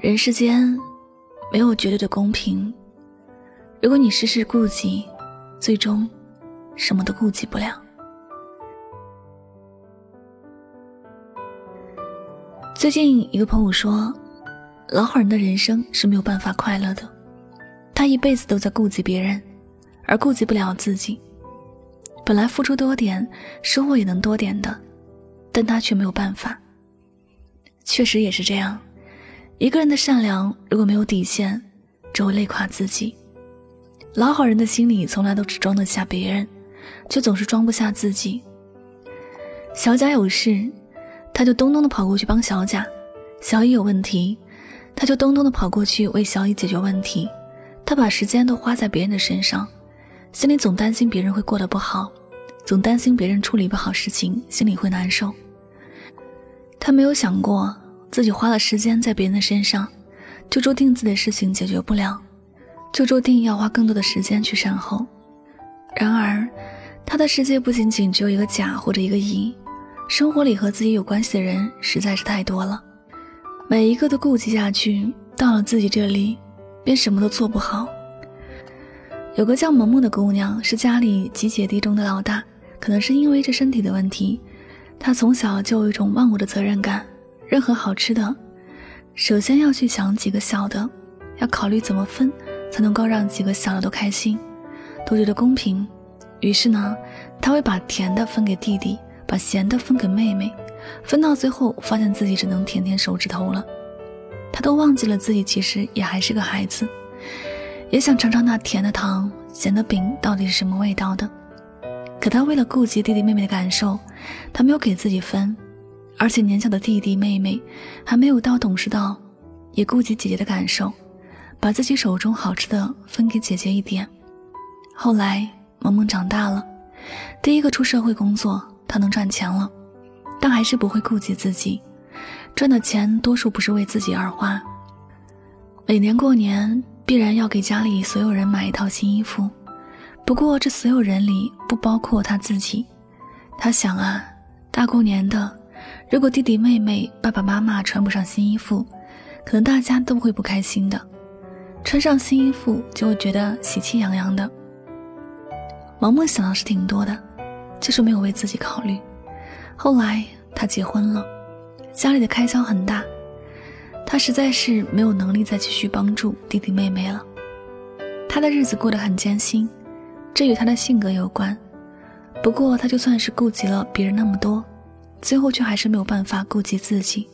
人世间没有绝对的公平，如果你事事顾及，最终什么都顾及不了。最近一个朋友说，老好人的人生是没有办法快乐的，他一辈子都在顾及别人，而顾及不了自己。本来付出多点，收获也能多点的，但他却没有办法。确实也是这样。一个人的善良如果没有底线，只会累垮自己。老好人的心里从来都只装得下别人，却总是装不下自己。小贾有事，他就咚咚的跑过去帮小贾；小乙有问题，他就咚咚的跑过去为小乙解决问题。他把时间都花在别人的身上，心里总担心别人会过得不好，总担心别人处理不好事情，心里会难受。他没有想过。自己花了时间在别人的身上，就注定自己的事情解决不了，就注定要花更多的时间去善后。然而，他的世界不仅仅只有一个甲或者一个乙，生活里和自己有关系的人实在是太多了，每一个都顾及下去，到了自己这里，便什么都做不好。有个叫萌萌的姑娘，是家里几姐弟中的老大，可能是因为这身体的问题，她从小就有一种忘我的责任感。任何好吃的，首先要去想几个小的，要考虑怎么分才能够让几个小的都开心，都觉得公平。于是呢，他会把甜的分给弟弟，把咸的分给妹妹，分到最后发现自己只能舔舔手指头了。他都忘记了自己其实也还是个孩子，也想尝尝那甜的糖、咸的饼到底是什么味道的。可他为了顾及弟弟妹妹的感受，他没有给自己分。而且年小的弟弟妹妹还没有到懂事到，也顾及姐姐的感受，把自己手中好吃的分给姐姐一点。后来萌萌长大了，第一个出社会工作，她能赚钱了，但还是不会顾及自己，赚的钱多数不是为自己而花。每年过年必然要给家里所有人买一套新衣服，不过这所有人里不包括他自己。他想啊，大过年的。如果弟弟妹妹、爸爸妈妈穿不上新衣服，可能大家都会不开心的；穿上新衣服就会觉得喜气洋洋的。萌萌想的是挺多的，就是没有为自己考虑。后来他结婚了，家里的开销很大，他实在是没有能力再继续帮助弟弟妹妹了。他的日子过得很艰辛，这与他的性格有关。不过他就算是顾及了别人那么多。最后却还是没有办法顾及自己。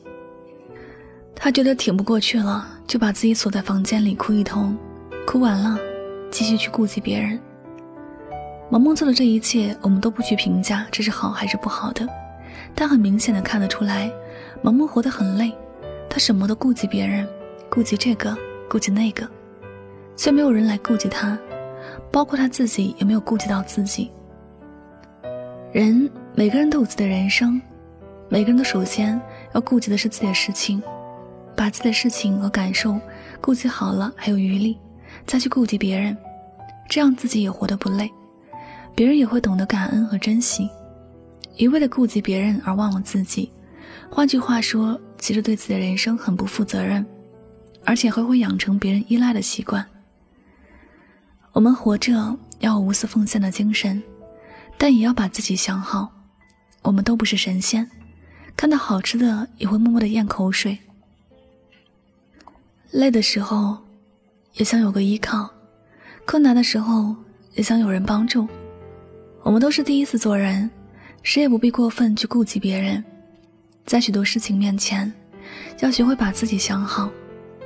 他觉得挺不过去了，就把自己锁在房间里哭一通，哭完了，继续去顾及别人。萌萌做的这一切，我们都不去评价这是好还是不好的，但很明显的看得出来，萌萌活得很累，她什么都顾及别人，顾及这个，顾及那个，却没有人来顾及她，包括她自己也没有顾及到自己。人每个人都有自己的人生。每个人都首先要顾及的是自己的事情，把自己的事情和感受顾及好了，还有余力再去顾及别人，这样自己也活得不累，别人也会懂得感恩和珍惜。一味的顾及别人而忘了自己，换句话说，其实对自己的人生很不负责任，而且还会养成别人依赖的习惯。我们活着要无私奉献的精神，但也要把自己想好。我们都不是神仙。看到好吃的也会默默的咽口水。累的时候，也想有个依靠；困难的时候，也想有人帮助。我们都是第一次做人，谁也不必过分去顾及别人。在许多事情面前，要学会把自己想好，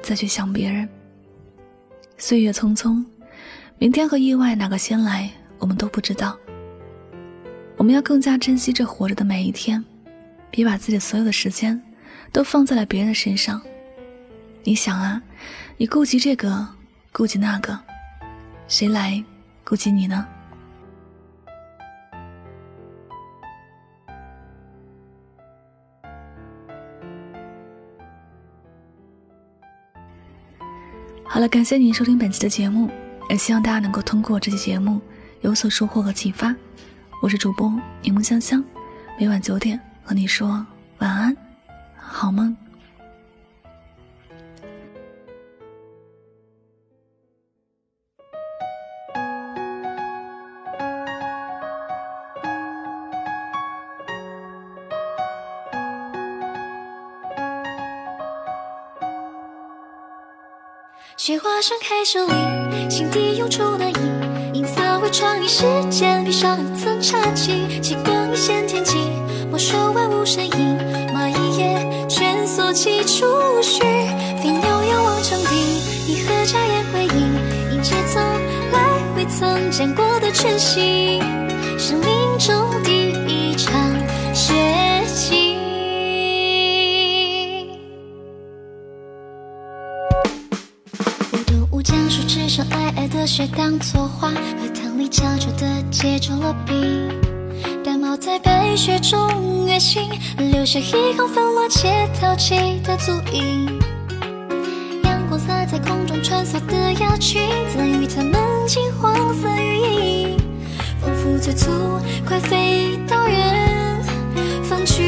再去想别人。岁月匆匆，明天和意外哪个先来，我们都不知道。我们要更加珍惜这活着的每一天。别把自己所有的时间都放在了别人的身上。你想啊，你顾及这个，顾及那个，谁来顾及你呢？好了，感谢您收听本期的节目，也希望大家能够通过这期节目有所收获和启发。我是主播柠檬香香，每晚九点。和你说晚安，好梦？雪花盛开，手里心底涌出暖意。银色为窗，与时间披上一层茶气。极光映现天际。没收万物生影。蚂蚁也蜷缩起触须，飞鸟仰望穹顶，一河眨眼回应，迎接从来未曾见过的全新，生命中第一场雪景。动物将树枝上皑皑的雪当作花，荷塘里悄悄地结着了冰。淡帽在白雪中跃行，留下一行纷乱且淘气的足印。阳光洒在空中穿梭的鸭群，赠予它们金黄色羽翼，仿佛催促快飞到远方去。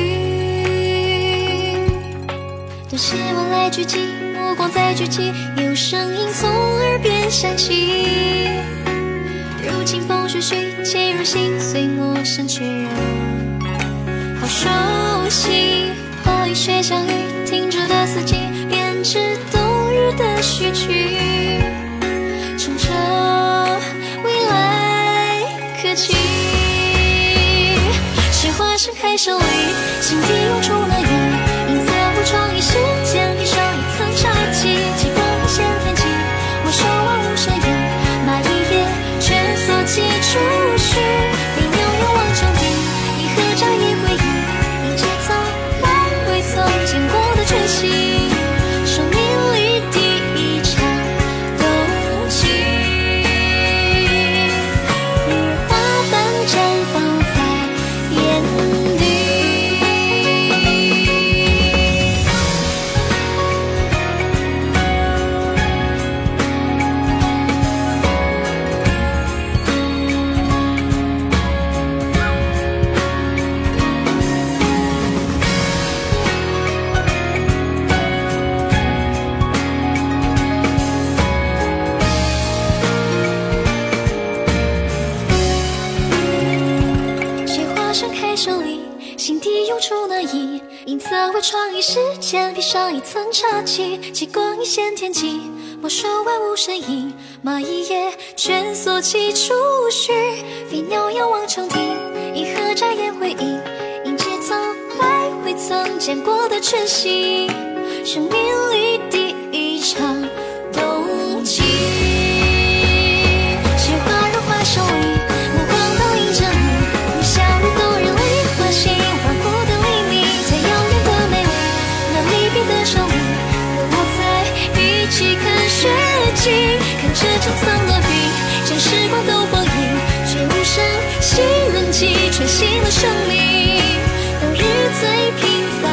多希望来聚集，目光在聚集，有声音从耳边响起。如清风徐徐，潜入心碎，陌生确认，好熟悉。花与雪相遇，停止的四季，编织冬日的序曲，乘着未来可期。雪花盛开手里，心底涌出暖银色微窗，一时间披上一层茶气。极光一线天际，没收万物身影。蚂蚁也蜷缩起触须，飞鸟仰望长堤，一河眨眼回应，迎接从来未曾见过的全新，生命里第一场冬季。生命，当日最平凡。